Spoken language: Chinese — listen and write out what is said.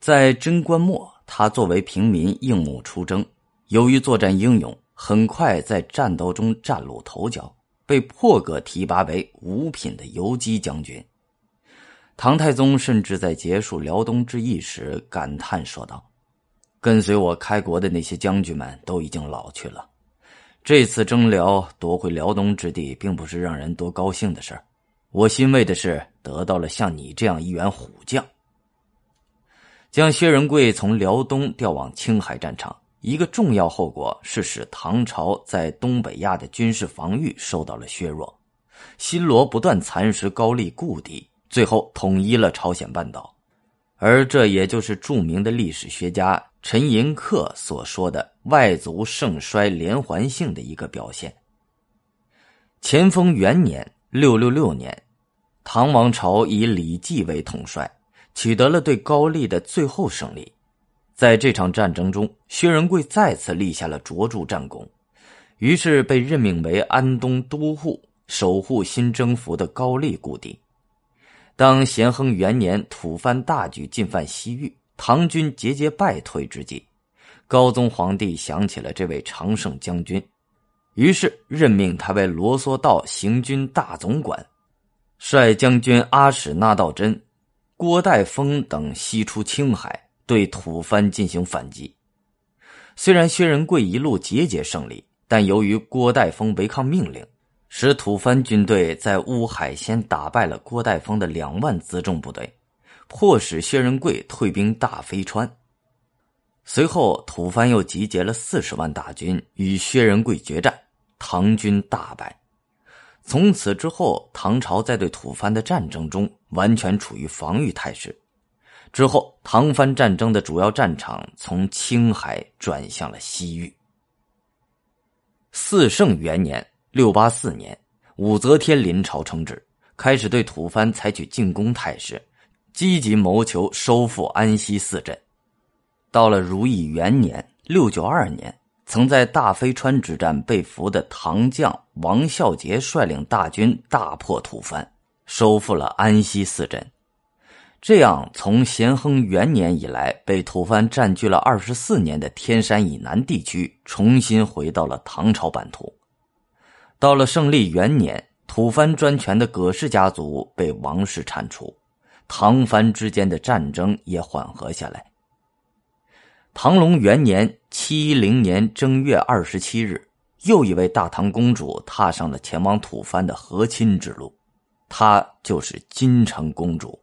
在贞观末，他作为平民应募出征，由于作战英勇，很快在战斗中崭露头角，被破格提拔为五品的游击将军。唐太宗甚至在结束辽东之役时感叹说道：“跟随我开国的那些将军们都已经老去了，这次征辽夺回辽东之地，并不是让人多高兴的事我欣慰的是得到了像你这样一员虎将。”将薛仁贵从辽东调往青海战场，一个重要后果是使唐朝在东北亚的军事防御受到了削弱。新罗不断蚕食高丽故地，最后统一了朝鲜半岛，而这也就是著名的历史学家陈寅恪所说的“外族盛衰连环性”的一个表现。乾封元年（六六六年），唐王朝以李继为统帅。取得了对高丽的最后胜利，在这场战争中，薛仁贵再次立下了卓著战功，于是被任命为安东都护，守护新征服的高丽故地。当咸亨元年吐蕃大举进犯西域，唐军节节败退之际，高宗皇帝想起了这位常胜将军，于是任命他为罗嗦道行军大总管，率将军阿史那道真。郭代峰等西出青海，对吐蕃进行反击。虽然薛仁贵一路节节胜利，但由于郭代峰违抗命令，使吐蕃军队在乌海先打败了郭代峰的两万辎重部队，迫使薛仁贵退兵大飞川。随后，吐蕃又集结了四十万大军与薛仁贵决战，唐军大败。从此之后，唐朝在对吐蕃的战争中完全处于防御态势。之后，唐蕃战争的主要战场从青海转向了西域。四圣元年（六八四年），武则天临朝称制，开始对吐蕃采取进攻态势，积极谋求收复安西四镇。到了如意元年（六九二年）。曾在大飞川之战被俘的唐将王孝杰率领大军大破吐蕃，收复了安西四镇。这样，从咸亨元年以来被吐蕃占据了二十四年的天山以南地区，重新回到了唐朝版图。到了胜利元年，吐蕃专权的葛氏家族被王室铲除，唐蕃之间的战争也缓和下来。唐隆元年（七一零年）正月二十七日，又一位大唐公主踏上了前往吐蕃的和亲之路，她就是金城公主。